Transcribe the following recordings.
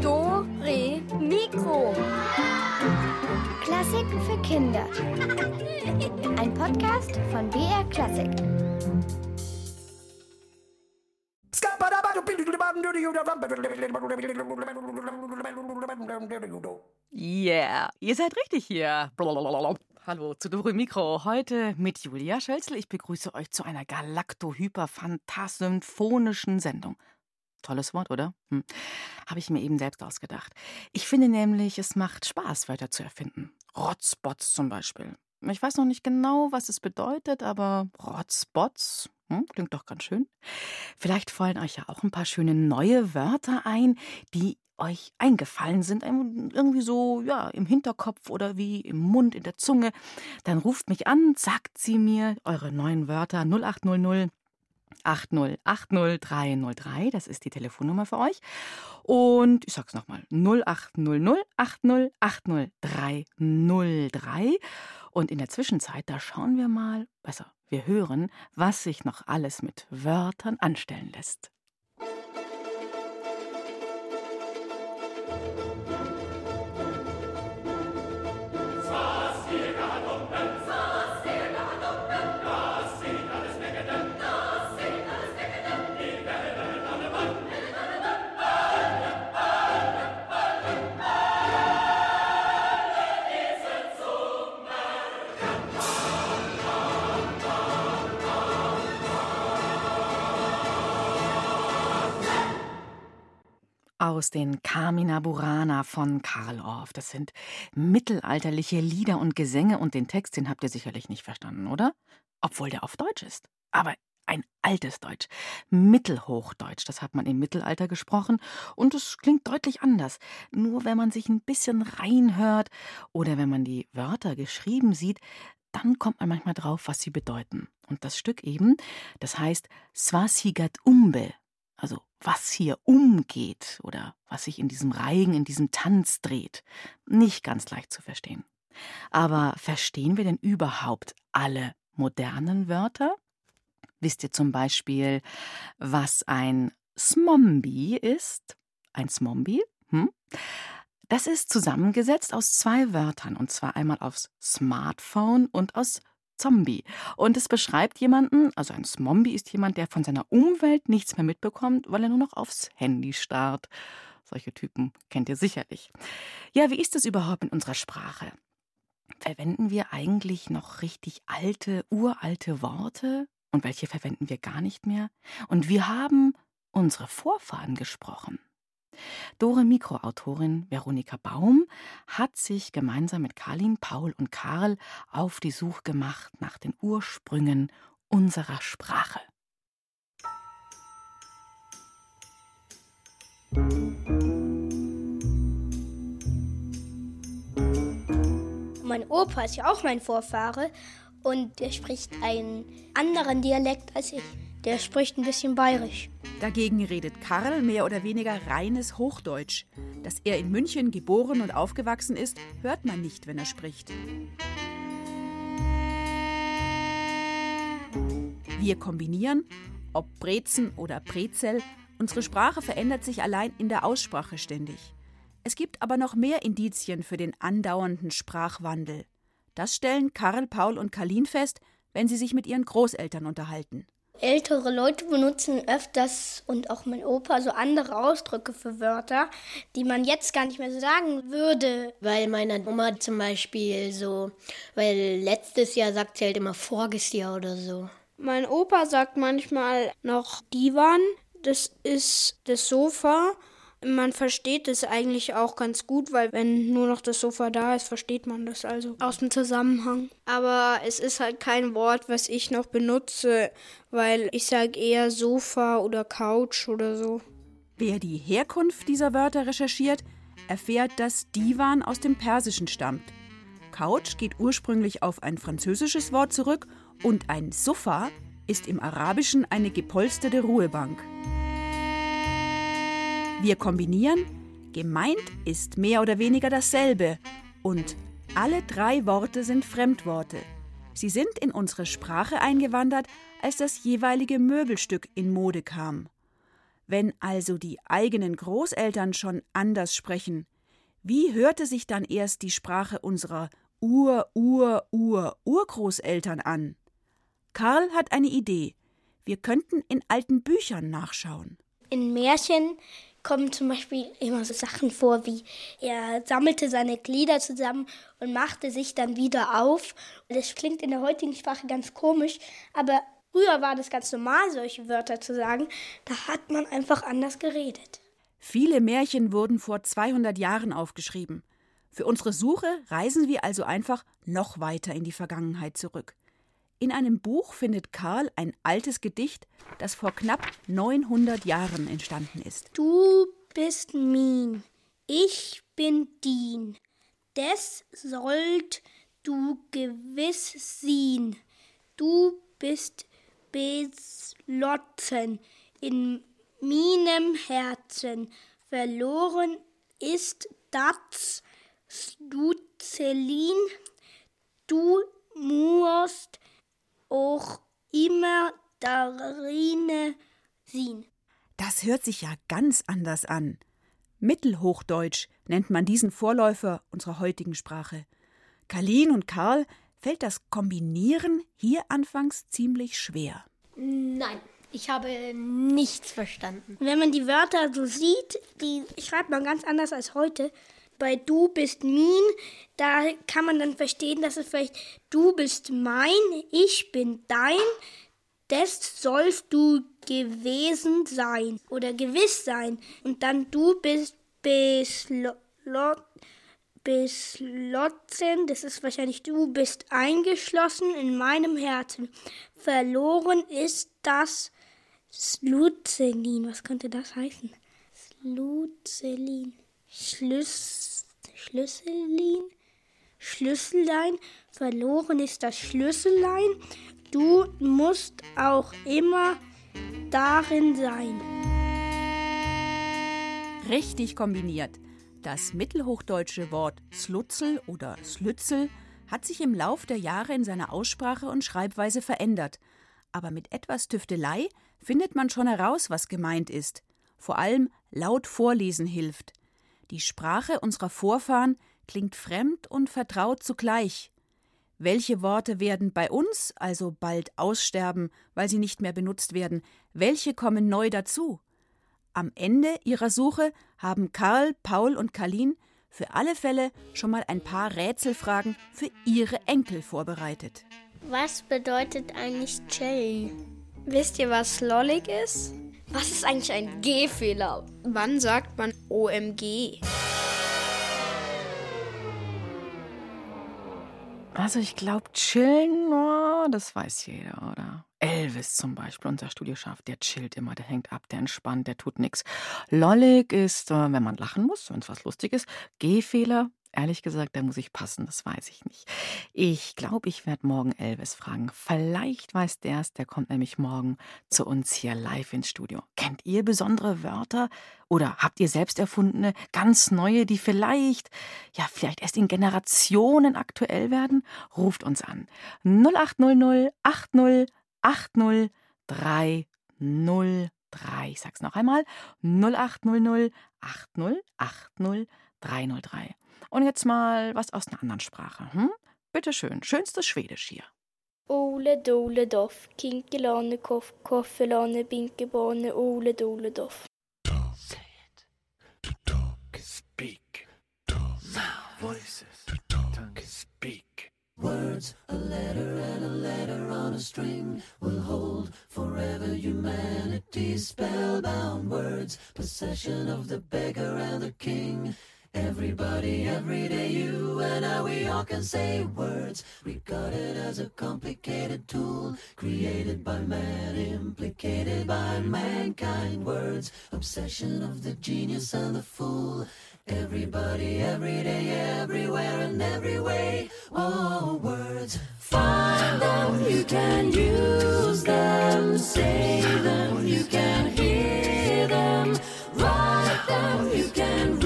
Do, Re, Mikro. Klassiken für Kinder. Ein Podcast von BR Klassik. Yeah, ihr seid richtig hier. Blablabla. Hallo zu Dore Mikro. Heute mit Julia Schölzel. Ich begrüße euch zu einer galakto-hyper-fantasymphonischen Sendung. Tolles Wort, oder? Hm. Habe ich mir eben selbst ausgedacht. Ich finde nämlich, es macht Spaß, Wörter zu erfinden. Rotzbots zum Beispiel. Ich weiß noch nicht genau, was es bedeutet, aber Rotzbots hm, klingt doch ganz schön. Vielleicht fallen euch ja auch ein paar schöne neue Wörter ein, die euch eingefallen sind, irgendwie so ja im Hinterkopf oder wie im Mund, in der Zunge. Dann ruft mich an, sagt sie mir eure neuen Wörter 0800 8080303, das ist die Telefonnummer für euch. Und ich sag's nochmal, 0800 8080303. Und in der Zwischenzeit, da schauen wir mal, besser, wir hören, was sich noch alles mit Wörtern anstellen lässt. Aus den Carmina Burana von Karl Orff. Das sind mittelalterliche Lieder und Gesänge und den Text, den habt ihr sicherlich nicht verstanden, oder? Obwohl der auf Deutsch ist. Aber ein altes Deutsch, Mittelhochdeutsch, das hat man im Mittelalter gesprochen und es klingt deutlich anders. Nur wenn man sich ein bisschen reinhört oder wenn man die Wörter geschrieben sieht, dann kommt man manchmal drauf, was sie bedeuten. Und das Stück eben, das heißt Swasigat Umbe, also was hier umgeht oder was sich in diesem Reigen, in diesem Tanz dreht, nicht ganz leicht zu verstehen. Aber verstehen wir denn überhaupt alle modernen Wörter? Wisst ihr zum Beispiel, was ein Smombi ist? Ein Smombi? Hm? Das ist zusammengesetzt aus zwei Wörtern, und zwar einmal aus Smartphone und aus Zombie. Und es beschreibt jemanden, also ein Zombie ist jemand, der von seiner Umwelt nichts mehr mitbekommt, weil er nur noch aufs Handy starrt. Solche Typen kennt ihr sicherlich. Ja, wie ist es überhaupt in unserer Sprache? Verwenden wir eigentlich noch richtig alte, uralte Worte? Und welche verwenden wir gar nicht mehr? Und wir haben unsere Vorfahren gesprochen. Dore Mikroautorin Veronika Baum hat sich gemeinsam mit Karlin, Paul und Karl auf die Suche gemacht nach den Ursprüngen unserer Sprache. Mein Opa ist ja auch mein Vorfahre und er spricht einen anderen Dialekt als ich. Der spricht ein bisschen bayerisch. Dagegen redet Karl mehr oder weniger reines Hochdeutsch. Dass er in München geboren und aufgewachsen ist, hört man nicht, wenn er spricht. Wir kombinieren, ob Brezen oder Brezel, unsere Sprache verändert sich allein in der Aussprache ständig. Es gibt aber noch mehr Indizien für den andauernden Sprachwandel. Das stellen Karl, Paul und Karlin fest, wenn sie sich mit ihren Großeltern unterhalten. Ältere Leute benutzen öfters und auch mein Opa so andere Ausdrücke für Wörter, die man jetzt gar nicht mehr sagen würde. Weil meine Oma zum Beispiel so, weil letztes Jahr sagt sie halt immer voriges Jahr oder so. Mein Opa sagt manchmal noch Divan, das ist das Sofa man versteht es eigentlich auch ganz gut, weil wenn nur noch das Sofa da ist, versteht man das also aus dem Zusammenhang. Aber es ist halt kein Wort, was ich noch benutze, weil ich sage eher Sofa oder Couch oder so. Wer die Herkunft dieser Wörter recherchiert, erfährt, dass Divan aus dem Persischen stammt. Couch geht ursprünglich auf ein französisches Wort zurück und ein Sofa ist im Arabischen eine gepolsterte Ruhebank. Wir kombinieren, gemeint ist mehr oder weniger dasselbe und alle drei Worte sind Fremdworte. Sie sind in unsere Sprache eingewandert, als das jeweilige Möbelstück in Mode kam. Wenn also die eigenen Großeltern schon anders sprechen, wie hörte sich dann erst die Sprache unserer Ur, Ur, Ur, Urgroßeltern an? Karl hat eine Idee. Wir könnten in alten Büchern nachschauen. In Märchen kommen zum Beispiel immer so Sachen vor, wie er sammelte seine Glieder zusammen und machte sich dann wieder auf. Das klingt in der heutigen Sprache ganz komisch, aber Früher war das ganz normal, solche Wörter zu sagen. Da hat man einfach anders geredet. Viele Märchen wurden vor 200 Jahren aufgeschrieben. Für unsere Suche reisen wir also einfach noch weiter in die Vergangenheit zurück. In einem Buch findet Karl ein altes Gedicht, das vor knapp 900 Jahren entstanden ist. Du bist min, ich bin din, des sollt du gewiss sehen. Du bist beslotten in meinem Herzen. Verloren ist das Sluzelin. Du musst auch immer darin sehen. Das hört sich ja ganz anders an. Mittelhochdeutsch nennt man diesen Vorläufer unserer heutigen Sprache. Kalin und Karl fällt das Kombinieren hier anfangs ziemlich schwer. Nein, ich habe nichts verstanden. Wenn man die Wörter so sieht, die schreibt man ganz anders als heute. Bei du bist min, da kann man dann verstehen, dass es vielleicht du bist mein, ich bin dein, das sollst du gewesen sein oder gewiss sein. Und dann du bist beslot beschlossen, das ist wahrscheinlich du bist eingeschlossen in meinem Herzen. Verloren ist das Sluzelin. Was könnte das heißen? Sluzelin. Schlüs Schlüsselin. Schlüssellein. Verloren ist das Schlüssellein. Du musst auch immer darin sein. Richtig kombiniert. Das mittelhochdeutsche Wort Slutzel oder Slützel hat sich im Lauf der Jahre in seiner Aussprache und Schreibweise verändert. Aber mit etwas Tüftelei findet man schon heraus, was gemeint ist. Vor allem laut vorlesen hilft. Die Sprache unserer Vorfahren klingt fremd und vertraut zugleich. Welche Worte werden bei uns also bald aussterben, weil sie nicht mehr benutzt werden? Welche kommen neu dazu? Am Ende ihrer Suche haben Karl, Paul und Kalin für alle Fälle schon mal ein paar Rätselfragen für ihre Enkel vorbereitet. Was bedeutet eigentlich Cherry? Wisst ihr, was lollig ist? Was ist eigentlich ein G-Fehler? Wann sagt man OMG? Also ich glaube, chillen, oh, das weiß jeder, oder? Elvis zum Beispiel, unser Studioschaf, der chillt immer, der hängt ab, der entspannt, der tut nichts. Lollig ist, äh, wenn man lachen muss, wenn es was lustig ist. Gehfehler, ehrlich gesagt, da muss ich passen, das weiß ich nicht. Ich glaube, ich werde morgen Elvis fragen. Vielleicht weiß der es, der kommt nämlich morgen zu uns hier live ins Studio. Kennt ihr besondere Wörter oder habt ihr selbst erfundene, ganz neue, die vielleicht, ja, vielleicht erst in Generationen aktuell werden? Ruft uns an. 0800 80 80303. Ich sag's noch einmal: 0800 80 303. Und jetzt mal was aus einer anderen Sprache. Hm? Bitte schön, schönstes Schwedisch hier. Ole dole doff, kinkelane koff, koffelane binkebane, ole dole doff. Say it. To talk. Speak. Talk. Now. Voices. To talk. Speak. Words, a letter and a letter on a string will hold forever humanity's spellbound words, possession of the beggar and the king. Everybody, every day, you and I, we all can say words, regarded as a complicated tool, created by man, implicated by mankind. Words, obsession of the genius and the fool. Everybody, every day, everywhere, and every way. Oh, words, find them, you can use them, say them, you can hear them, write them, you can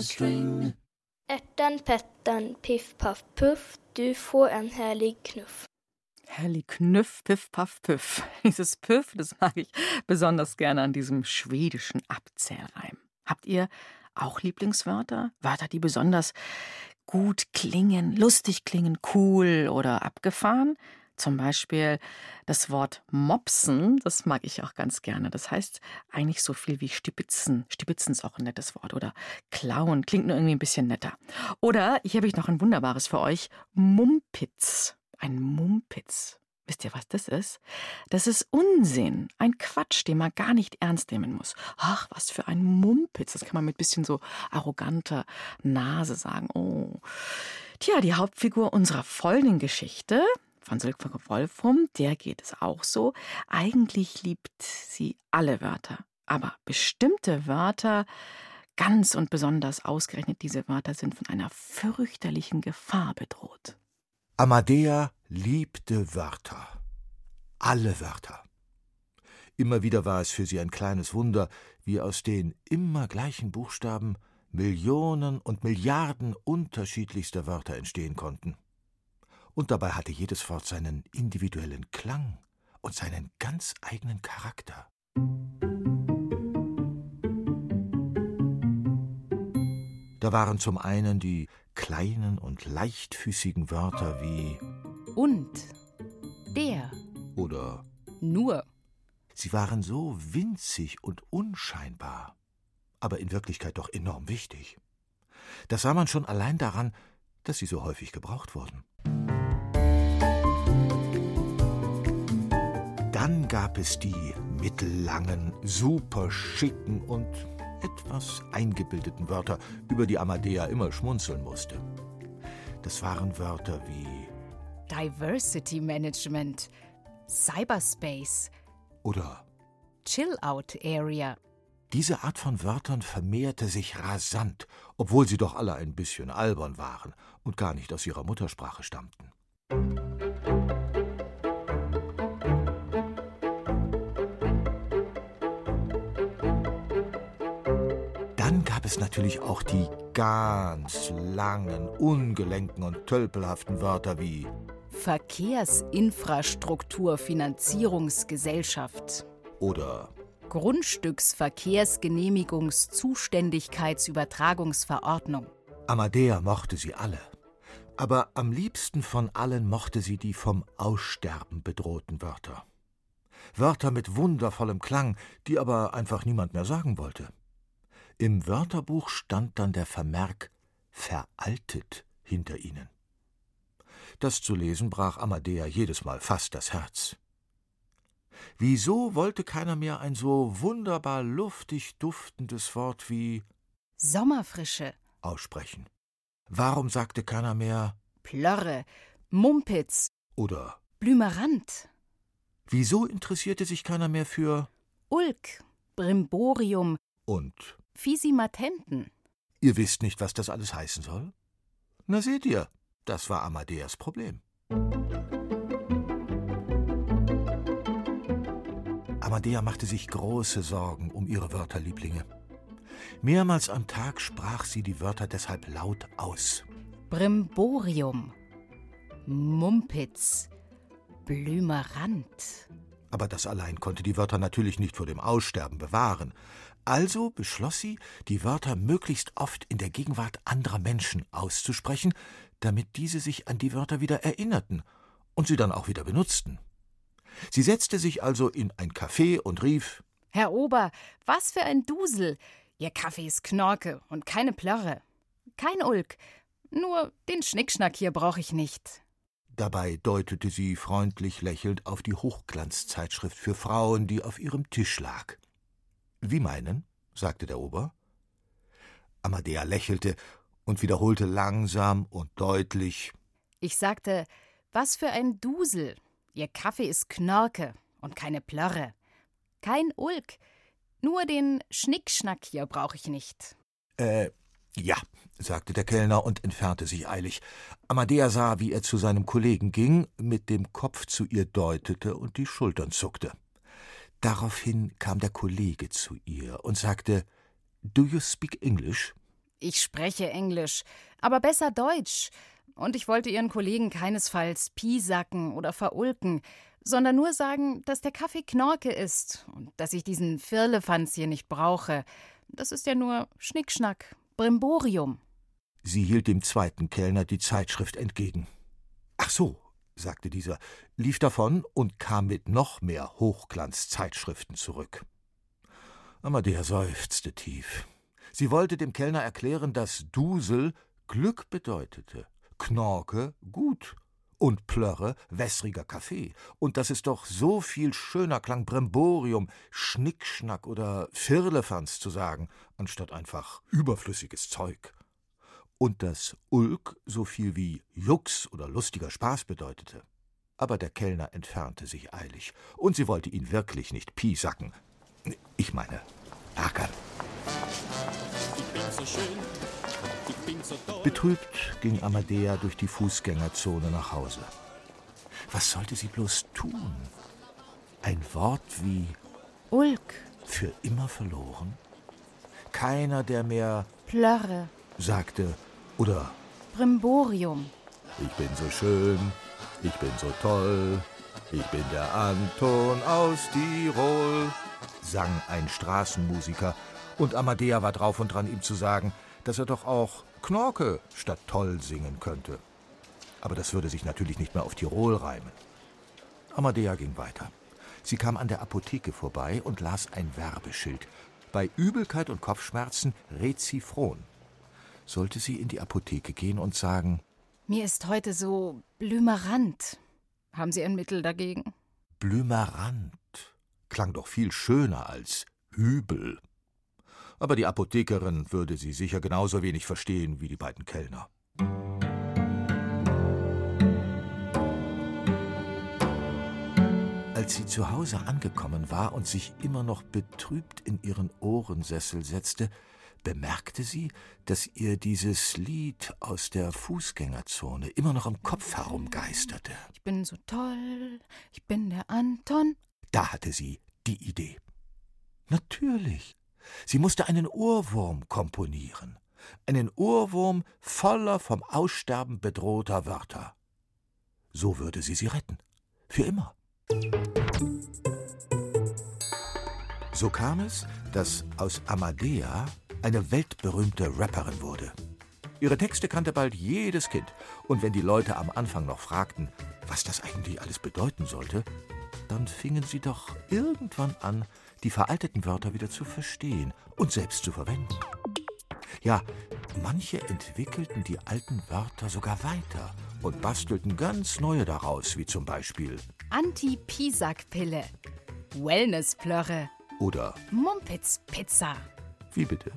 a string. Pettan, Pettan, Piff, Paff, Puff, du får en härlig Knuff. Herrlich Knüff, Piff, Paff, Püff. Dieses Püff, das mag ich besonders gerne an diesem schwedischen Abzählreim. Habt ihr auch Lieblingswörter? Wörter, die besonders gut klingen, lustig klingen, cool oder abgefahren? Zum Beispiel das Wort mopsen, das mag ich auch ganz gerne. Das heißt eigentlich so viel wie stibitzen. Stibitzen ist auch ein nettes Wort. Oder klauen, klingt nur irgendwie ein bisschen netter. Oder hier habe ich noch ein wunderbares für euch: Mumpitz. Ein Mumpitz. Wisst ihr, was das ist? Das ist Unsinn, ein Quatsch, den man gar nicht ernst nehmen muss. Ach, was für ein Mumpitz. Das kann man mit bisschen so arroganter Nase sagen. Oh. Tja, die Hauptfigur unserer folgenden Geschichte, von Silke Wolfrum, der geht es auch so. Eigentlich liebt sie alle Wörter, aber bestimmte Wörter, ganz und besonders ausgerechnet diese Wörter, sind von einer fürchterlichen Gefahr bedroht. Amadea liebte Wörter. Alle Wörter. Immer wieder war es für sie ein kleines Wunder, wie aus den immer gleichen Buchstaben Millionen und Milliarden unterschiedlichster Wörter entstehen konnten. Und dabei hatte jedes Wort seinen individuellen Klang und seinen ganz eigenen Charakter. Da waren zum einen die kleinen und leichtfüßigen Wörter wie Und, der oder nur. Sie waren so winzig und unscheinbar, aber in Wirklichkeit doch enorm wichtig. Das sah man schon allein daran, dass sie so häufig gebraucht wurden. Dann gab es die mittellangen, super schicken und etwas eingebildeten Wörter, über die Amadea immer schmunzeln musste. Das waren Wörter wie Diversity Management, Cyberspace oder Chill-Out Area. Diese Art von Wörtern vermehrte sich rasant, obwohl sie doch alle ein bisschen albern waren und gar nicht aus ihrer Muttersprache stammten. Es natürlich auch die ganz langen, ungelenken und tölpelhaften Wörter wie Verkehrsinfrastrukturfinanzierungsgesellschaft oder Grundstücksverkehrsgenehmigungs-Zuständigkeitsübertragungsverordnung. Amadea mochte sie alle. Aber am liebsten von allen mochte sie die vom Aussterben bedrohten Wörter. Wörter mit wundervollem Klang, die aber einfach niemand mehr sagen wollte. Im Wörterbuch stand dann der Vermerk veraltet hinter ihnen. Das zu lesen brach Amadea jedes Mal fast das Herz. Wieso wollte keiner mehr ein so wunderbar luftig duftendes Wort wie Sommerfrische, aussprechen? Warum sagte keiner mehr Plörre, Mumpitz oder Blümerant, wieso interessierte sich keiner mehr für Ulk, Brimborium, und Fisimatenten? ihr wisst nicht, was das alles heißen soll? Na seht ihr, das war Amadeas Problem. Amadea machte sich große Sorgen um ihre Wörterlieblinge. Mehrmals am Tag sprach sie die Wörter deshalb laut aus. Brimborium, Mumpitz, Blümerant. Aber das allein konnte die Wörter natürlich nicht vor dem Aussterben bewahren. Also beschloss sie, die Wörter möglichst oft in der Gegenwart anderer Menschen auszusprechen, damit diese sich an die Wörter wieder erinnerten und sie dann auch wieder benutzten. Sie setzte sich also in ein Café und rief Herr Ober, was für ein Dusel! Ihr Kaffee ist Knorke und keine Plörre. Kein Ulk. Nur den Schnickschnack hier brauche ich nicht. Dabei deutete sie freundlich lächelnd auf die Hochglanzzeitschrift für Frauen, die auf ihrem Tisch lag. Wie meinen? sagte der Ober. Amadea lächelte und wiederholte langsam und deutlich Ich sagte, was für ein Dusel! Ihr Kaffee ist Knorke und keine Plörre. Kein Ulk. Nur den Schnickschnack hier brauche ich nicht. Äh, ja, sagte der Kellner und entfernte sich eilig. Amadea sah, wie er zu seinem Kollegen ging, mit dem Kopf zu ihr deutete und die Schultern zuckte. Daraufhin kam der Kollege zu ihr und sagte Do you speak English? Ich spreche Englisch, aber besser Deutsch. Und ich wollte Ihren Kollegen keinesfalls piesacken oder verulken, sondern nur sagen, dass der Kaffee Knorke ist und dass ich diesen Firlefanz hier nicht brauche. Das ist ja nur Schnickschnack, Brimborium. Sie hielt dem zweiten Kellner die Zeitschrift entgegen. Ach so, sagte dieser, lief davon und kam mit noch mehr Hochglanzzeitschriften zurück. Amadea seufzte tief. Sie wollte dem Kellner erklären, dass Dusel Glück bedeutete, Knorke gut und Plörre wässriger Kaffee und dass es doch so viel schöner klang, Bremborium, Schnickschnack oder Firlefanz zu sagen, anstatt einfach überflüssiges Zeug. Und dass Ulk so viel wie Jux oder lustiger Spaß bedeutete. Aber der Kellner entfernte sich eilig, und sie wollte ihn wirklich nicht piesacken. Ich meine, ärgern. Ich bin so schön, ich bin so toll. Betrübt ging Amadea durch die Fußgängerzone nach Hause. Was sollte sie bloß tun? Ein Wort wie Ulk, für immer verloren? Keiner, der mehr Plörre, sagte oder Brimborium. Ich bin so schön, ich bin so toll, ich bin der Anton aus Tirol, sang ein Straßenmusiker, und Amadea war drauf und dran, ihm zu sagen, dass er doch auch Knorke statt toll singen könnte. Aber das würde sich natürlich nicht mehr auf Tirol reimen. Amadea ging weiter. Sie kam an der Apotheke vorbei und las ein Werbeschild. Bei Übelkeit und Kopfschmerzen Rezifron. Sollte sie in die Apotheke gehen und sagen, Mir ist heute so blümerant. Haben Sie ein Mittel dagegen? Blümerant klang doch viel schöner als übel. Aber die Apothekerin würde sie sicher genauso wenig verstehen wie die beiden Kellner. Als sie zu Hause angekommen war und sich immer noch betrübt in ihren Ohrensessel setzte, bemerkte sie, dass ihr dieses Lied aus der Fußgängerzone immer noch im Kopf herumgeisterte. Ich bin so toll, ich bin der Anton. Da hatte sie die Idee. Natürlich. Sie musste einen Ohrwurm komponieren. Einen Ohrwurm voller vom Aussterben bedrohter Wörter. So würde sie sie retten. Für immer. So kam es, dass aus Amadea eine weltberühmte Rapperin wurde. Ihre Texte kannte bald jedes Kind, und wenn die Leute am Anfang noch fragten, was das eigentlich alles bedeuten sollte, dann fingen sie doch irgendwann an, die veralteten Wörter wieder zu verstehen und selbst zu verwenden. Ja, manche entwickelten die alten Wörter sogar weiter und bastelten ganz neue daraus, wie zum Beispiel Anti-Pisack-Pille, Wellness-Plörre oder Mumpitz-Pizza. Wie bitte?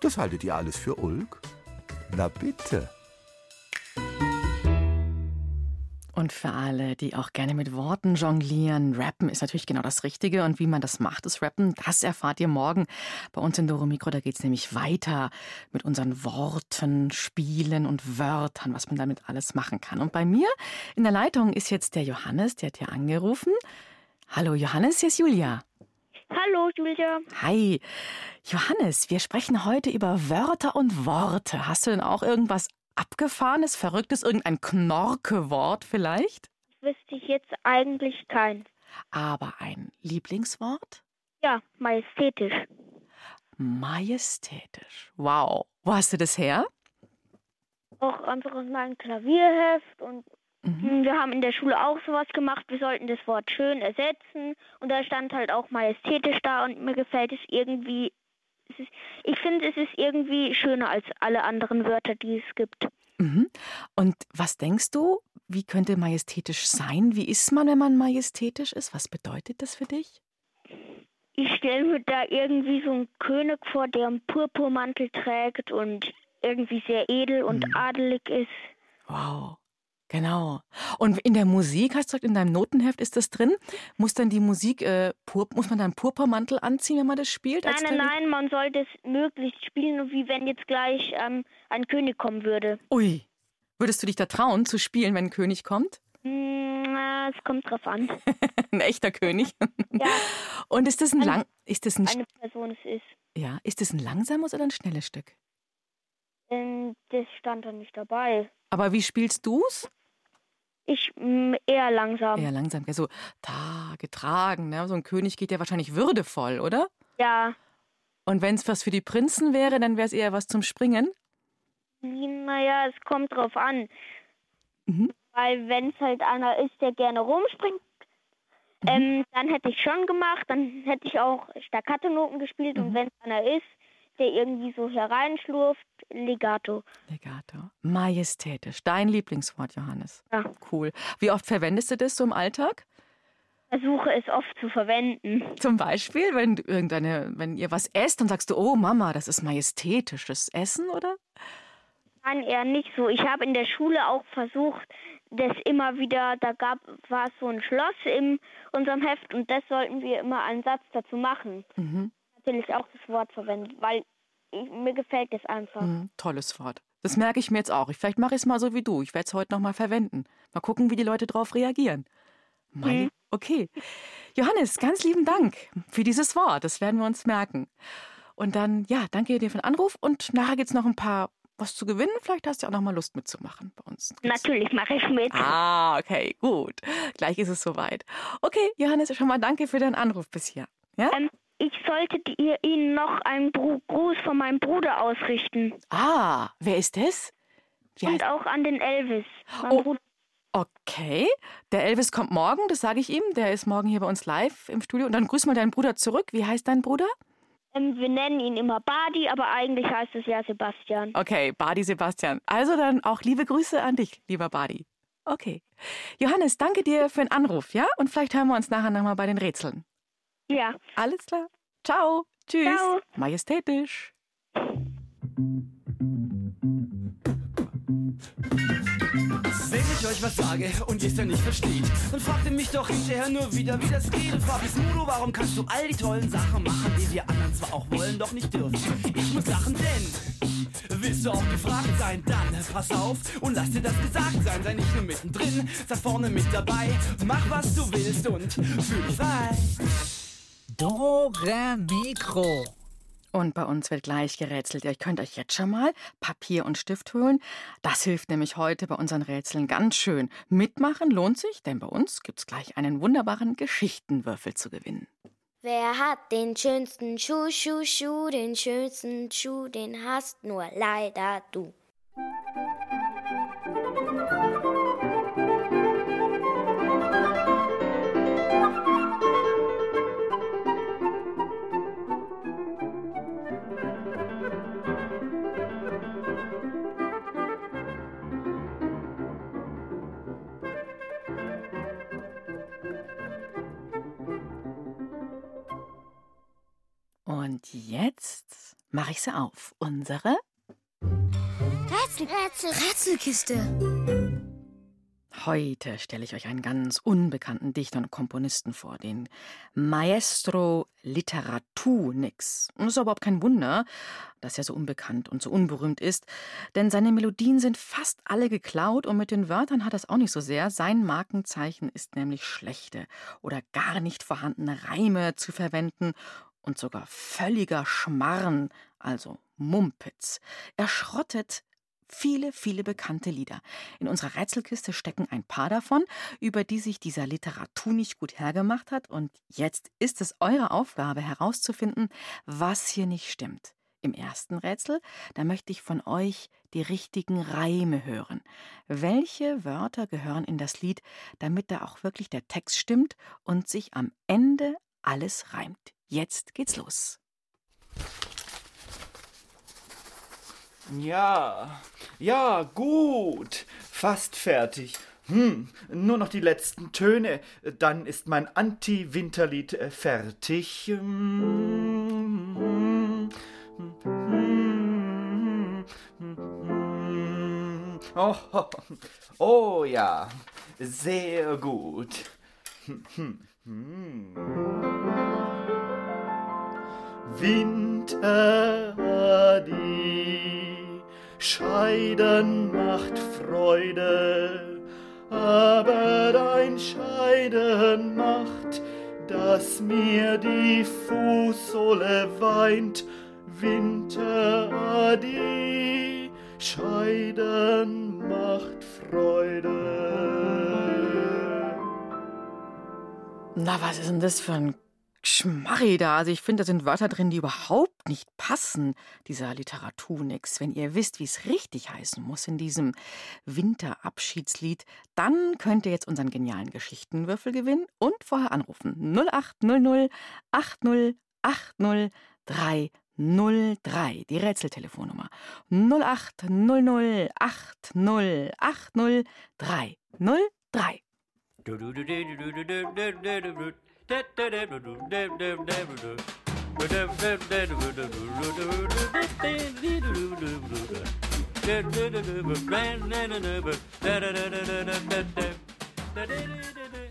Das haltet ihr alles für Ulk? Na bitte. Und für alle, die auch gerne mit Worten jonglieren, Rappen ist natürlich genau das Richtige. Und wie man das macht, das Rappen, das erfahrt ihr morgen bei uns in Doro Mikro. Da geht es nämlich weiter mit unseren Worten, Spielen und Wörtern, was man damit alles machen kann. Und bei mir in der Leitung ist jetzt der Johannes, der hat hier angerufen. Hallo Johannes, hier ist Julia. Hallo, Julia. Hi. Johannes, wir sprechen heute über Wörter und Worte. Hast du denn auch irgendwas Abgefahrenes, Verrücktes, irgendein Knorke-Wort vielleicht? Wüsste ich jetzt eigentlich keins. Aber ein Lieblingswort? Ja, majestätisch. Majestätisch. Wow. Wo hast du das her? Auch einfach aus meinem Klavierheft und Mhm. wir haben in der Schule auch sowas gemacht. Wir sollten das Wort schön ersetzen und da stand halt auch majestätisch da und mir gefällt es irgendwie. Es ist, ich finde, es ist irgendwie schöner als alle anderen Wörter, die es gibt. Mhm. Und was denkst du, wie könnte majestätisch sein? Wie ist man, wenn man majestätisch ist? Was bedeutet das für dich? Ich stelle mir da irgendwie so einen König vor, der einen Purpurmantel trägt und irgendwie sehr edel und adelig ist. Wow. Genau. Und in der Musik, hast du gesagt, in deinem Notenheft ist das drin? Muss dann die Musik, äh, pur, muss man dann einen Purpurmantel anziehen, wenn man das spielt? Nein, nein, nein, man sollte es möglichst spielen, wie wenn jetzt gleich ähm, ein König kommen würde. Ui. Würdest du dich da trauen, zu spielen, wenn ein König kommt? Hm, na, es kommt drauf an. ein echter König. Ja, Und ist das ein lang, ist das ein, eine Person es ist. ja, ist das ein langsames oder ein schnelles Stück? Ähm, das stand da nicht dabei. Aber wie spielst du's? Ich mm, eher langsam. Eher langsam, ja, so da getragen. Ne? So ein König geht ja wahrscheinlich würdevoll, oder? Ja. Und wenn es was für die Prinzen wäre, dann wäre es eher was zum Springen? Naja, es kommt drauf an. Mhm. Weil wenn es halt einer ist, der gerne rumspringt, Mhm. ähm, dann hätte ich schon gemacht, dann hätte ich auch Staccato-Noten gespielt Mhm. und wenn es einer ist, der irgendwie so hereinschlurft, Legato. Legato. Majestätisch. Dein Lieblingswort, Johannes. Ja. Cool. Wie oft verwendest du das so im Alltag? Versuche es oft zu verwenden. Zum Beispiel, wenn irgendeine, wenn ihr was esst, dann sagst du, oh Mama, das ist majestätisches Essen, oder? Nein, eher nicht so. Ich habe in der Schule auch versucht, das immer wieder, da gab war so ein Schloss in unserem Heft und das sollten wir immer einen Satz dazu machen. Mhm. Natürlich auch das Wort verwenden, weil ich, mir gefällt das einfach. Mhm. Tolles Wort. Das merke ich mir jetzt auch. Ich, vielleicht mache ich es mal so wie du. Ich werde es heute noch mal verwenden. Mal gucken, wie die Leute darauf reagieren. Mai, Mhm. okay. Johannes, ganz lieben Dank für dieses Wort. Das werden wir uns merken. Und dann, ja, danke dir für den Anruf. Und nachher gibt es noch ein paar was zu gewinnen. Vielleicht hast du ja auch noch mal Lust mitzumachen bei uns. Gibt's- Natürlich mache ich mit. Ah, okay, gut. Gleich ist es soweit. Okay, Johannes, schon mal danke für deinen Anruf bis hier. Ja? Ähm, ich sollte dir Ihnen noch einen Bru Gruß von meinem Bruder ausrichten. Ah, wer ist das? Wie Und heißt auch an den Elvis. Oh. Okay, der Elvis kommt morgen, das sage ich ihm. Der ist morgen hier bei uns live im Studio. Und dann grüß mal deinen Bruder zurück. Wie heißt dein Bruder? Ähm, wir nennen ihn immer Badi, aber eigentlich heißt es ja Sebastian. Okay, Badi Sebastian. Also dann auch liebe Grüße an dich, lieber Badi. Okay. Johannes, danke dir für den Anruf, ja? Und vielleicht hören wir uns nachher nochmal bei den Rätseln. Ja. Alles klar. Ciao. Tschüss. Ciao. Majestätisch. Wenn ich euch was sage und ihr es dann nicht versteht, dann fragt ihr mich doch hinterher nur wieder, wie das geht. Und fragt mich, Mudo, warum kannst du all die tollen Sachen machen, die wir anderen zwar auch wollen, doch nicht dürfen? Ich muss lachen, denn willst du auch gefragt sein, dann pass auf und lass dir das gesagt sein. Sei nicht nur mittendrin, sei vorne mit dabei. Mach was du willst und fühl dich frei. Dore Mikro. Und bei uns wird gleich gerätselt. Ihr könnt euch jetzt schon mal Papier und Stift holen. Das hilft nämlich heute bei unseren Rätseln ganz schön. Mitmachen lohnt sich, denn bei uns gibt's gleich einen wunderbaren Geschichtenwürfel zu gewinnen. Wer hat den schönsten Schuh, Schuh, Schuh, den schönsten Schuh, den hast nur leider du. Und jetzt mache ich sie auf. Unsere Rätsel, Rätsel, Rätselkiste. Heute stelle ich euch einen ganz unbekannten Dichter und Komponisten vor, den Maestro Literatunix. Und es ist überhaupt kein Wunder, dass er so unbekannt und so unberühmt ist, denn seine Melodien sind fast alle geklaut und mit den Wörtern hat er es auch nicht so sehr. Sein Markenzeichen ist nämlich schlechte oder gar nicht vorhandene Reime zu verwenden und sogar völliger Schmarren, also Mumpitz. Er schrottet viele, viele bekannte Lieder. In unserer Rätselkiste stecken ein paar davon, über die sich dieser Literatur nicht gut hergemacht hat. Und jetzt ist es eure Aufgabe herauszufinden, was hier nicht stimmt. Im ersten Rätsel, da möchte ich von euch die richtigen Reime hören. Welche Wörter gehören in das Lied, damit da auch wirklich der Text stimmt und sich am Ende alles reimt? Jetzt geht's los. Ja, ja, gut. Fast fertig. Hm, nur noch die letzten Töne. Dann ist mein Anti-Winterlied äh, fertig. Oh, oh, oh ja, sehr gut. Hm, Winter, die Scheiden macht Freude, aber dein Scheiden macht, dass mir die Fußsohle weint. Winter, die Scheiden macht Freude. Na, was ist denn das für ein Schmarri da? Also ich finde, da sind Wörter drin, die überhaupt nicht passen, dieser Literaturmix. Wenn ihr wisst, wie es richtig heißen muss in diesem Winterabschiedslied, dann könnt ihr jetzt unseren genialen Geschichtenwürfel gewinnen und vorher anrufen. 0800 80 80 303, die Rätseltelefonnummer. 0800 80 80 303.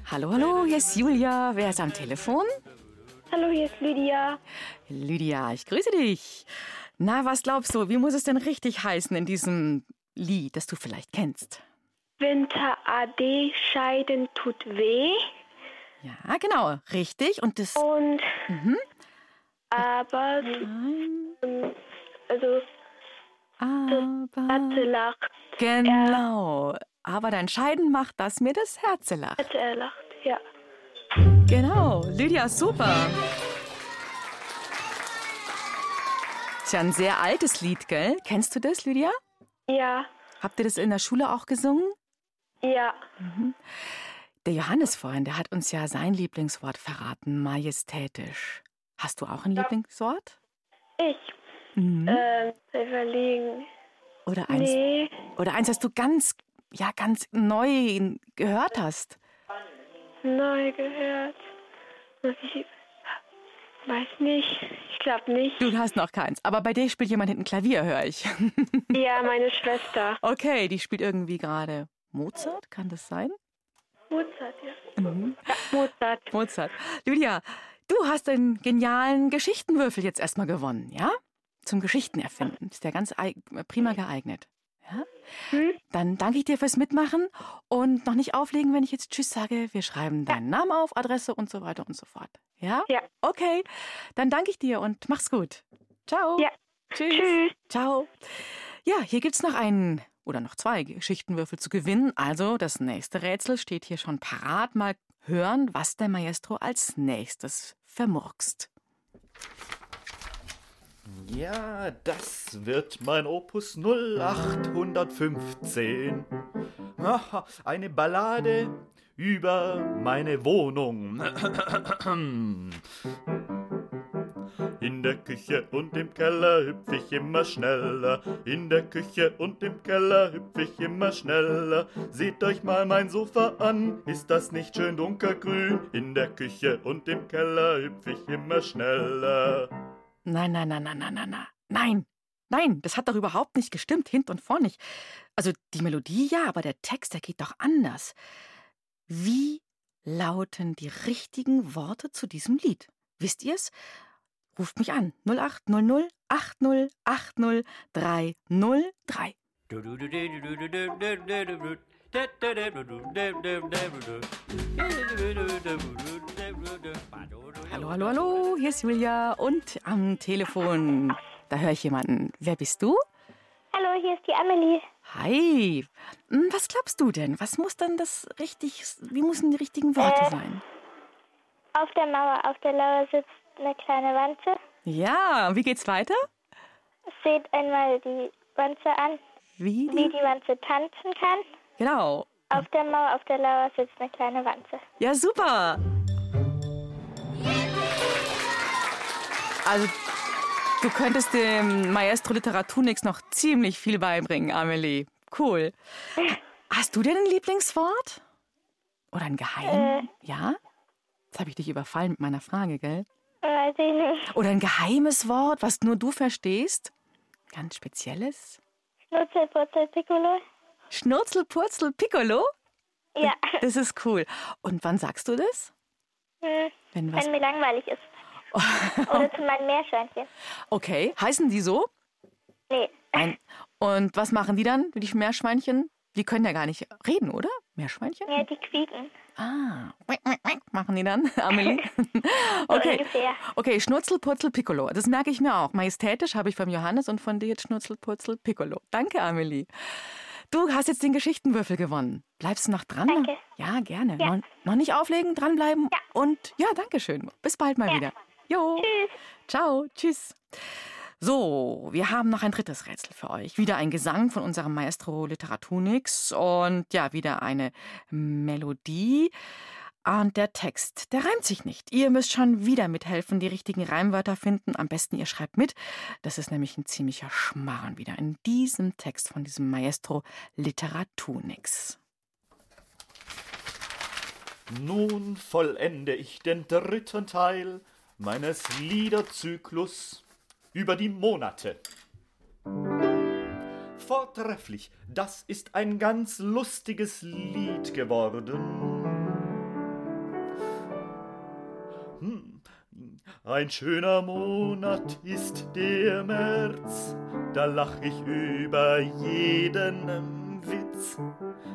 Hallo, hallo, hier ist Julia. Wer ist am Telefon? Hallo, hier ist Lydia. Lydia, ich grüße dich. Na, was glaubst du, wie muss es denn richtig heißen in diesem Lied, das du vielleicht kennst? Winter AD scheiden tut weh. Ja, genau, richtig. Und das. Und. Mhm. Aber. ähm, Also. Aber. Herze lacht. Genau. Aber dein Scheiden macht, dass mir das Herz lacht. Herze er lacht, ja. Genau, Lydia, super. Ist ja ein sehr altes Lied, gell? Kennst du das, Lydia? Ja, Habt ihr das in der Schule auch gesungen? Ja. Der Johannes vorhin, der hat uns ja sein Lieblingswort verraten, majestätisch. Hast du auch ein Lieblingswort? Ich. Mhm. Ähm, überlegen. Oder eins, Nee. oder eins, das du ganz, ja, ganz neu gehört hast? Neu gehört. Ich. Weiß nicht. Ich glaube nicht. Du hast noch keins. Aber bei dir spielt jemand hinten Klavier, höre ich. Ja, meine Schwester. Okay, die spielt irgendwie gerade Mozart, kann das sein? Mozart, ja. Mhm. Mozart. Mozart. Lydia, du hast den genialen Geschichtenwürfel jetzt erstmal gewonnen, ja? Zum Geschichten erfinden. Ist ja ganz prima geeignet. Ja? Dann danke ich dir fürs Mitmachen und noch nicht auflegen, wenn ich jetzt Tschüss sage. Wir schreiben deinen Namen auf, Adresse und so weiter und so fort. Ja? Ja. Okay, dann danke ich dir und mach's gut. Ciao. Ja. Tschüss. Tschüss. Ciao. Ja, hier gibt's noch einen oder noch zwei Geschichtenwürfel zu gewinnen. Also das nächste Rätsel steht hier schon parat. Mal hören, was der Maestro als nächstes vermurkst. Ja, das wird mein Opus 0815. Aha, Eine Ballade über meine Wohnung. In der Küche und im Keller hüpf ich immer schneller. In der Küche und im Keller hüpf ich immer schneller. Seht euch mal mein Sofa an, ist das nicht schön dunkelgrün? In der Küche und im Keller hüpf ich immer schneller. Nein, nein, nein, nein, nein, nein, nein. Nein, nein, das hat doch überhaupt nicht gestimmt, hint und vorn nicht. Also die Melodie ja, aber der Text, der geht doch anders. Wie lauten die richtigen Worte zu diesem Lied? Wisst ihr's? Ruft mich an. 0800 80 80 303. Hallo, hallo, hallo, hier ist Julia und am Telefon, da höre ich jemanden. Wer bist du? Hallo, hier ist die Amelie. Hi. Hm, Was glaubst du denn? Was muss dann das richtig, wie müssen die richtigen Worte Äh. sein? Auf der Mauer, auf der Lauer sitzt eine kleine Wanze. Ja, wie geht's weiter? Seht einmal die Wanze an, Wie? wie die Wanze tanzen kann. Genau. Auf der Mauer, auf der Lauer sitzt eine kleine Wanze. Ja, super. Also, du könntest dem Maestro Literaturnix noch ziemlich viel beibringen, Amelie. Cool. Hast du denn ein Lieblingswort? Oder ein Geheim? Ja? Jetzt habe ich dich überfallen mit meiner Frage, gell? Weiß ich nicht. Oder ein geheimes Wort, was nur du verstehst? Ganz spezielles? Schnurzel, Purzel, Piccolo. Schnurzel, Purzel, Piccolo? Ja. Das ist cool. Und wann sagst du das? Hm, Wenn was. Wenn mir langweilig ist. Oder zu meinem Meerschweinchen. Okay, heißen die so? Nee. Ein, und was machen die dann, die Meerschweinchen? Die können ja gar nicht reden, oder? Meerschweinchen? Ja, die quieken. Ah, machen die dann, Amelie? okay. Okay, Schnurzel, Purzel, Piccolo. Das merke ich mir auch. Majestätisch habe ich vom Johannes und von dir jetzt Schnurzel, Purzel, Piccolo. Danke, Amelie. Du hast jetzt den Geschichtenwürfel gewonnen. Bleibst du noch dran? Danke. Ja, gerne. Ja. Noch, noch nicht auflegen, dranbleiben. Ja. Und ja, danke schön. Bis bald mal Ja. wieder. Jo. Tschüss. Ciao. Tschüss. So, wir haben noch ein drittes Rätsel für euch. Wieder ein Gesang von unserem Maestro Literatunix und ja, wieder eine Melodie. Und der Text, der reimt sich nicht. Ihr müsst schon wieder mithelfen, die richtigen Reimwörter finden. Am besten ihr schreibt mit. Das ist nämlich ein ziemlicher Schmarren wieder in diesem Text von diesem Maestro Literatunix. Nun vollende ich den dritten Teil meines Liederzyklus über die Monate. Vortrefflich, das ist ein ganz lustiges Lied geworden. Hm. Ein schöner Monat ist der März, da lach ich über jeden Witz.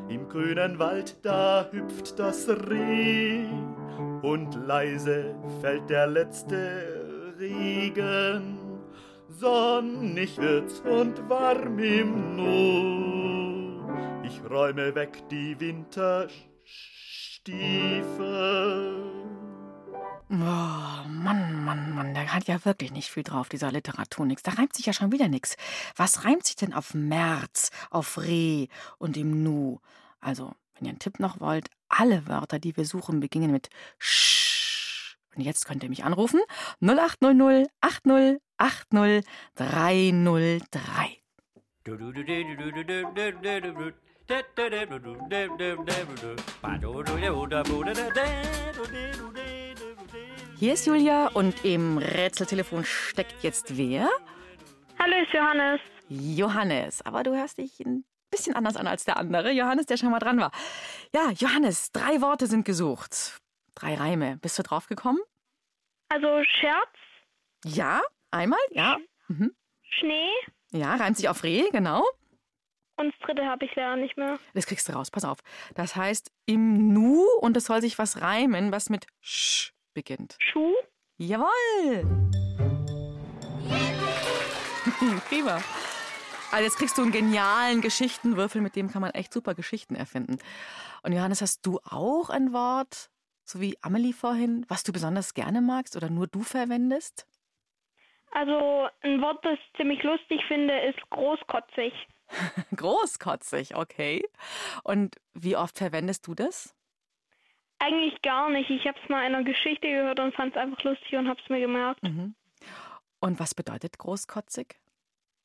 Im grünen Wald, da hüpft das Reh und leise fällt der letzte Regen. Sonnig wird's und warm im Nu. Ich räume weg die Winterstiefel. Oh, Mann, Mann, Mann, der hat ja wirklich nicht viel drauf, dieser Literatunix. Da reimt sich ja schon wieder nix. Was reimt sich denn auf März, auf Reh und im Nu? Also, wenn ihr einen Tipp noch wollt, alle Wörter, die wir suchen, beginnen mit Sch. Und jetzt könnt ihr mich anrufen. 0800 80 80 303. Hier ist Julia und im Rätseltelefon steckt jetzt wer? Hallo, ist Johannes. Johannes. Aber du hörst dich ein bisschen anders an als der andere. Johannes, der schon mal dran war. Ja, Johannes, drei Worte sind gesucht. Drei Reime. Bist du drauf gekommen? Also Scherz, Ja, einmal, ja. Mhm. Schnee Ja, reimt sich auf Reh, genau. und das dritte habe ich leider nicht mehr. Das kriegst du raus, pass auf. Das heißt im Nu und es soll sich was reimen, was mit Sch beginnt. Schuh? Jawohl! Prima. Also jetzt kriegst du einen genialen Geschichtenwürfel, mit dem kann man echt super Geschichten erfinden. Und Johannes, hast du auch ein Wort, so wie Amelie vorhin, was du besonders gerne magst oder nur du verwendest? Also ein Wort, das ich ziemlich lustig finde, ist großkotzig. Großkotzig, okay. Und wie oft verwendest du das? Eigentlich gar nicht. Ich habe es mal in einer Geschichte gehört und fand es einfach lustig und habe es mir gemerkt. Mhm. Und was bedeutet großkotzig?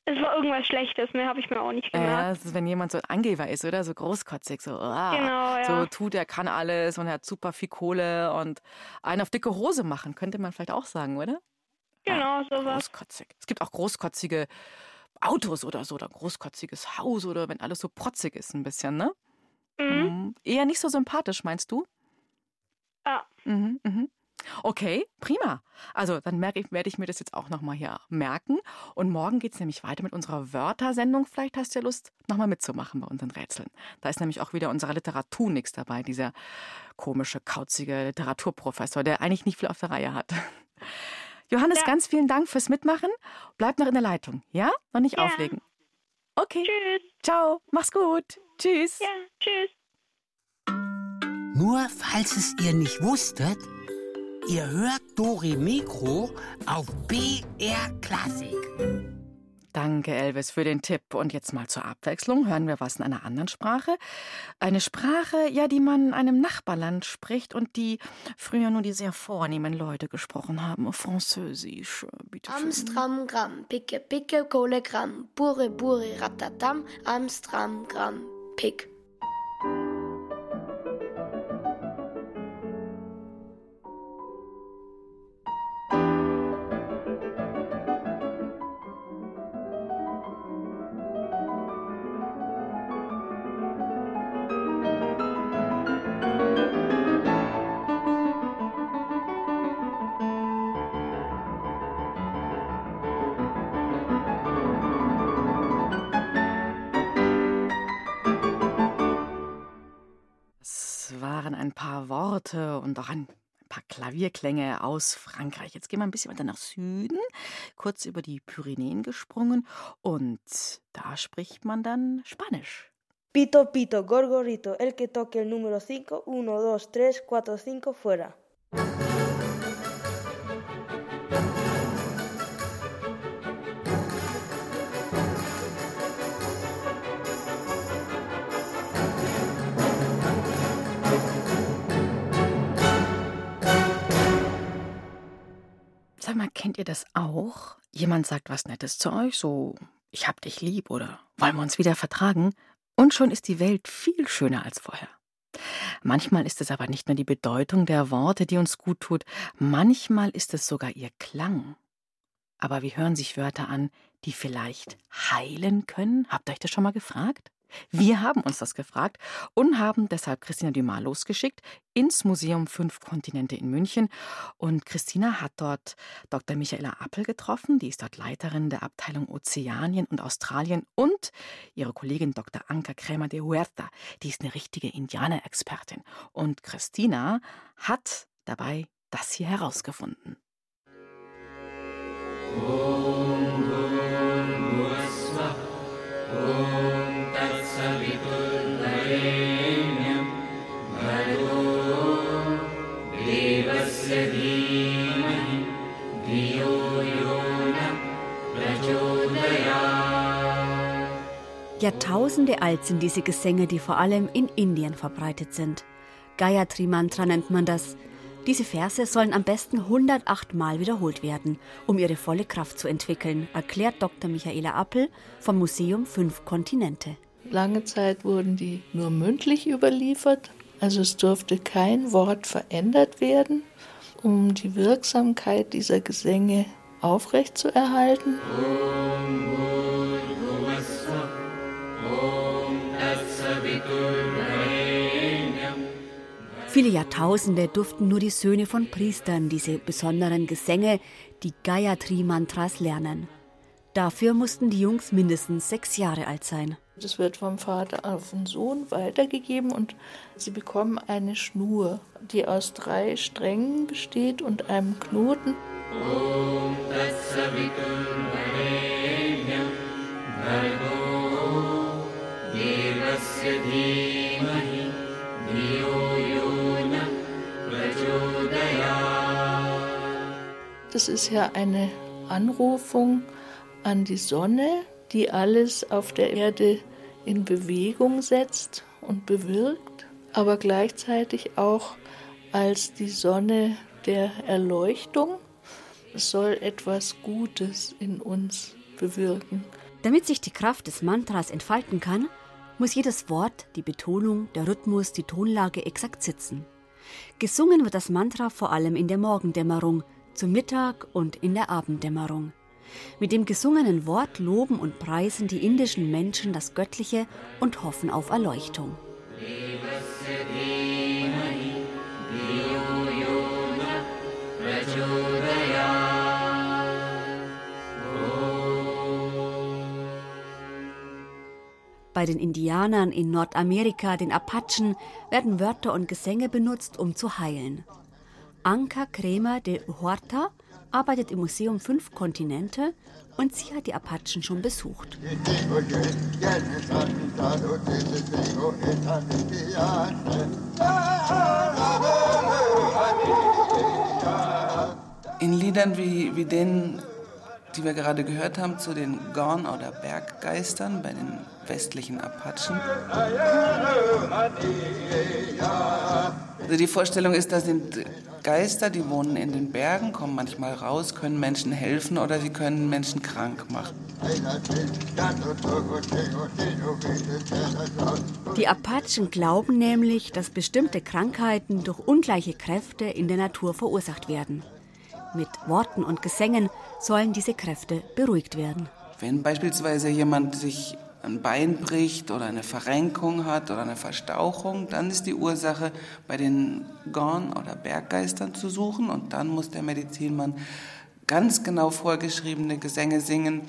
Es war irgendwas Schlechtes, ne, habe ich mir auch nicht Ja, gemerkt. das ist, wenn jemand so ein Angeber ist, oder? So großkotzig, so, ah, Genau, ja. so tut, er kann alles und er hat super viel Kohle und einen auf dicke Hose machen, könnte man vielleicht auch sagen, oder? Genau, sowas. Großkotzig. Es gibt auch großkotzige Autos oder so, oder großkotziges Haus oder wenn alles so protzig ist ein bisschen, ne? Mhm. Eher nicht so sympathisch, meinst du? Ja. Mhm, mhm. Okay, prima. Also dann merke ich, werde ich mir das jetzt auch nochmal hier merken. Und morgen geht es nämlich weiter mit unserer Wörtersendung. Vielleicht hast du ja Lust, nochmal mitzumachen bei unseren Rätseln. Da ist nämlich auch wieder unser Literatunix dabei, dieser komische, kauzige Literaturprofessor, der eigentlich nicht viel auf der Reihe hat. Johannes, ganz vielen Dank fürs Mitmachen. Bleib noch in der Leitung, ja? Noch nicht Ja. auflegen. Okay. Tschüss. Ciao. Mach's gut. Tschüss. Ja, tschüss. Nur falls es ihr nicht wusstet, ihr hört Dore Mikro auf BR Klassik. Danke, Elvis, für den Tipp. Und jetzt mal zur Abwechslung hören wir was in einer anderen Sprache. Eine Sprache, ja, die man in einem Nachbarland spricht und die früher nur die sehr vornehmen Leute gesprochen haben. Französisch, bitte schön. Amstram Gramm, Picke Picke Kohle Gramm, Bure Bure Ratatam, Amstram Gramm, Pick. Und auch ein paar Klavierklänge aus Frankreich. Jetzt gehen wir ein bisschen weiter nach Süden, kurz über die Pyrenäen gesprungen und da spricht man dann Spanisch. Pito, pito, gorgorito, el que toque el número 5, 1, 2, 3, 4, 5, fuera. Kennt ihr das auch? Jemand sagt was Nettes zu euch, so ich hab dich lieb oder wollen wir uns wieder vertragen? Und schon ist die Welt viel schöner als vorher. Manchmal ist es aber nicht nur die Bedeutung der Worte, die uns gut tut, manchmal ist es sogar ihr Klang. Aber wie hören sich Wörter an, die vielleicht heilen können? Habt ihr euch das schon mal gefragt? Wir haben uns das gefragt und haben deshalb Christina Dumas losgeschickt ins Museum Fünf Kontinente in München. Und Christina hat dort Dr. Michaela Appel getroffen, die ist dort Leiterin der Abteilung Ozeanien und Australien und ihre Kollegin Dr. Anka Krämer de Huerta, die ist eine richtige Indianerexpertin. Und Christina hat dabei das hier herausgefunden. Om, Jahrtausende alt sind diese Gesänge, die vor allem in Indien verbreitet sind. Gayatri Mantra nennt man das. Diese Verse sollen am besten 108 Mal wiederholt werden, um ihre volle Kraft zu entwickeln, erklärt Dr. Michaela Appel vom Museum Fünf Kontinente. Lange Zeit wurden die nur mündlich überliefert, also es durfte kein Wort verändert werden, um die Wirksamkeit dieser Gesänge aufrechtzuerhalten. Viele Jahrtausende durften nur die Söhne von Priestern diese besonderen Gesänge, die Gayatri-Mantras, lernen. Dafür mussten die Jungs mindestens sechs Jahre alt sein. Das wird vom Vater auf den Sohn weitergegeben und sie bekommen eine Schnur, die aus drei Strängen besteht und einem Knoten. Om das ist ja eine Anrufung an die Sonne, die alles auf der Erde in Bewegung setzt und bewirkt, aber gleichzeitig auch als die Sonne der Erleuchtung. Es soll etwas Gutes in uns bewirken. Damit sich die Kraft des Mantras entfalten kann, muss jedes Wort, die Betonung, der Rhythmus, die Tonlage exakt sitzen. Gesungen wird das Mantra vor allem in der Morgendämmerung, zu Mittag und in der Abenddämmerung. Mit dem gesungenen Wort loben und preisen die indischen Menschen das Göttliche und hoffen auf Erleuchtung. Bei den Indianern in Nordamerika, den Apachen, werden Wörter und Gesänge benutzt, um zu heilen. Anka Kremer de Huerta arbeitet im Museum Fünf Kontinente und sie hat die Apachen schon besucht. In Liedern wie, wie denen, die wir gerade gehört haben, zu den Gorn- oder Berggeistern bei den westlichen Apachen. Also die Vorstellung ist, da sind Geister, die wohnen in den Bergen, kommen manchmal raus, können Menschen helfen oder sie können Menschen krank machen. Die Apachen glauben nämlich, dass bestimmte Krankheiten durch ungleiche Kräfte in der Natur verursacht werden. Mit Worten und Gesängen sollen diese Kräfte beruhigt werden. Wenn beispielsweise jemand sich ein Bein bricht oder eine Verrenkung hat oder eine Verstauchung, dann ist die Ursache bei den Gorn- oder Berggeistern zu suchen und dann muss der Medizinmann ganz genau vorgeschriebene Gesänge singen,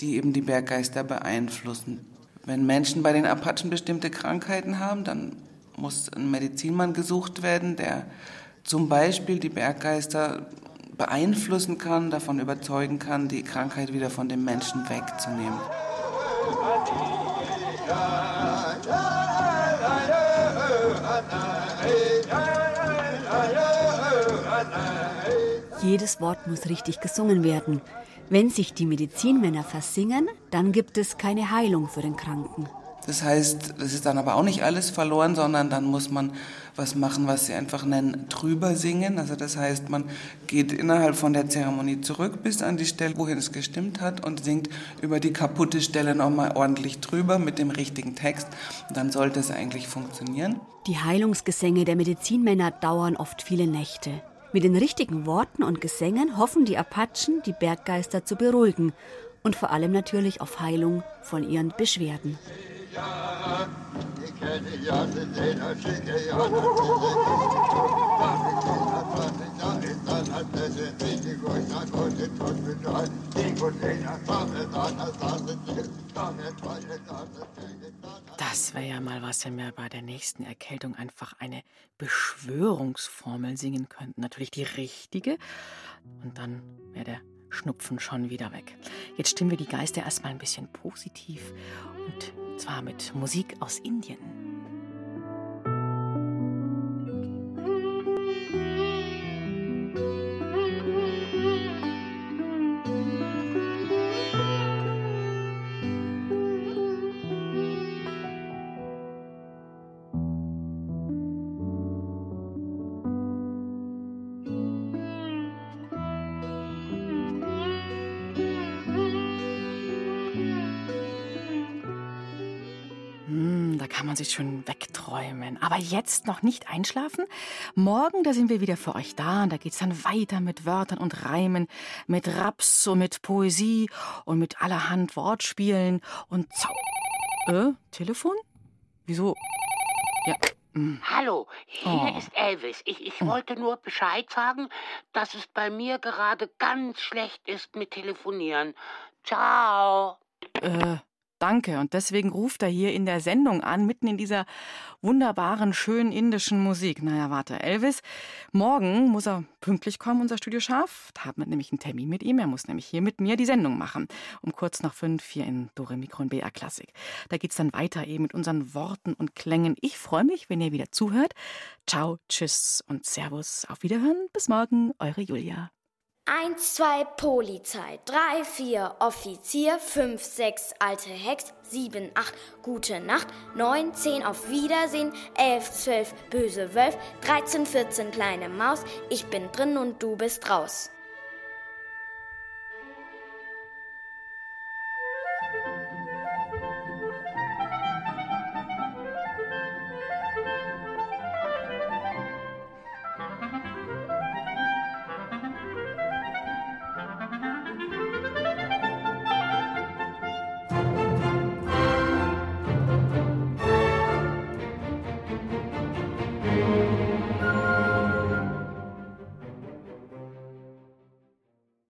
die eben die Berggeister beeinflussen. Wenn Menschen bei den Apachen bestimmte Krankheiten haben, dann muss ein Medizinmann gesucht werden, der zum Beispiel die Berggeister beeinflussen kann, davon überzeugen kann, die Krankheit wieder von dem Menschen wegzunehmen. Jedes Wort muss richtig gesungen werden. Wenn sich die Medizinmänner versingen, dann gibt es keine Heilung für den Kranken. Das heißt, es ist dann aber auch nicht alles verloren, sondern dann muss man was machen, was sie einfach nennen, drüber singen. Also das heißt, man geht innerhalb von der Zeremonie zurück bis an die Stelle, wohin es gestimmt hat und singt über die kaputte Stelle nochmal ordentlich drüber mit dem richtigen Text. Dann sollte es eigentlich funktionieren. Die Heilungsgesänge der Medizinmänner dauern oft viele Nächte. Mit den richtigen Worten und Gesängen hoffen die Apachen, die Berggeister zu beruhigen und vor allem natürlich auf Heilung von ihren Beschwerden. Das wäre ja mal was, wenn wir bei der nächsten Erkältung einfach eine Beschwörungsformel singen könnten. Natürlich die richtige. Und dann wäre der Schnupfen schon wieder weg. Jetzt stimmen wir die Geister erstmal ein bisschen positiv. Und zwar mit Musik aus Indien. Wegträumen. Aber jetzt noch nicht einschlafen. Morgen, da sind wir wieder für euch da. Und da geht's dann weiter mit Wörtern und Reimen, mit Raps und mit Poesie und mit allerhand Wortspielen und Zau Äh, Telefon? Wieso? Ja. hm. Hallo, hier Oh. ist Elvis. Ich, ich wollte nur Bescheid sagen, dass es bei mir gerade ganz schlecht ist mit Telefonieren. Ciao. Äh, danke. Und deswegen ruft er hier in der Sendung an, mitten in dieser wunderbaren, schönen indischen Musik. Naja, warte, Elvis, morgen muss er pünktlich kommen, unser Studio Scharf. Da haben wir nämlich einen Termin mit ihm. Er muss nämlich hier mit mir die Sendung machen. Um kurz nach fünf hier in Dore Mikro und BR Klassik. Da geht's dann weiter eben mit unseren Worten und Klängen. Ich freue mich, wenn ihr wieder zuhört. Ciao, tschüss und Servus. Auf Wiederhören. Bis morgen. Eure Julia. Eins, zwei Polizei, drei, vier Offizier, fünf, sechs alte Hex, sieben, acht gute Nacht, neun, zehn auf Wiedersehen, elf, zwölf böse Wölf, dreizehn, vierzehn kleine Maus, ich bin drin und du bist raus.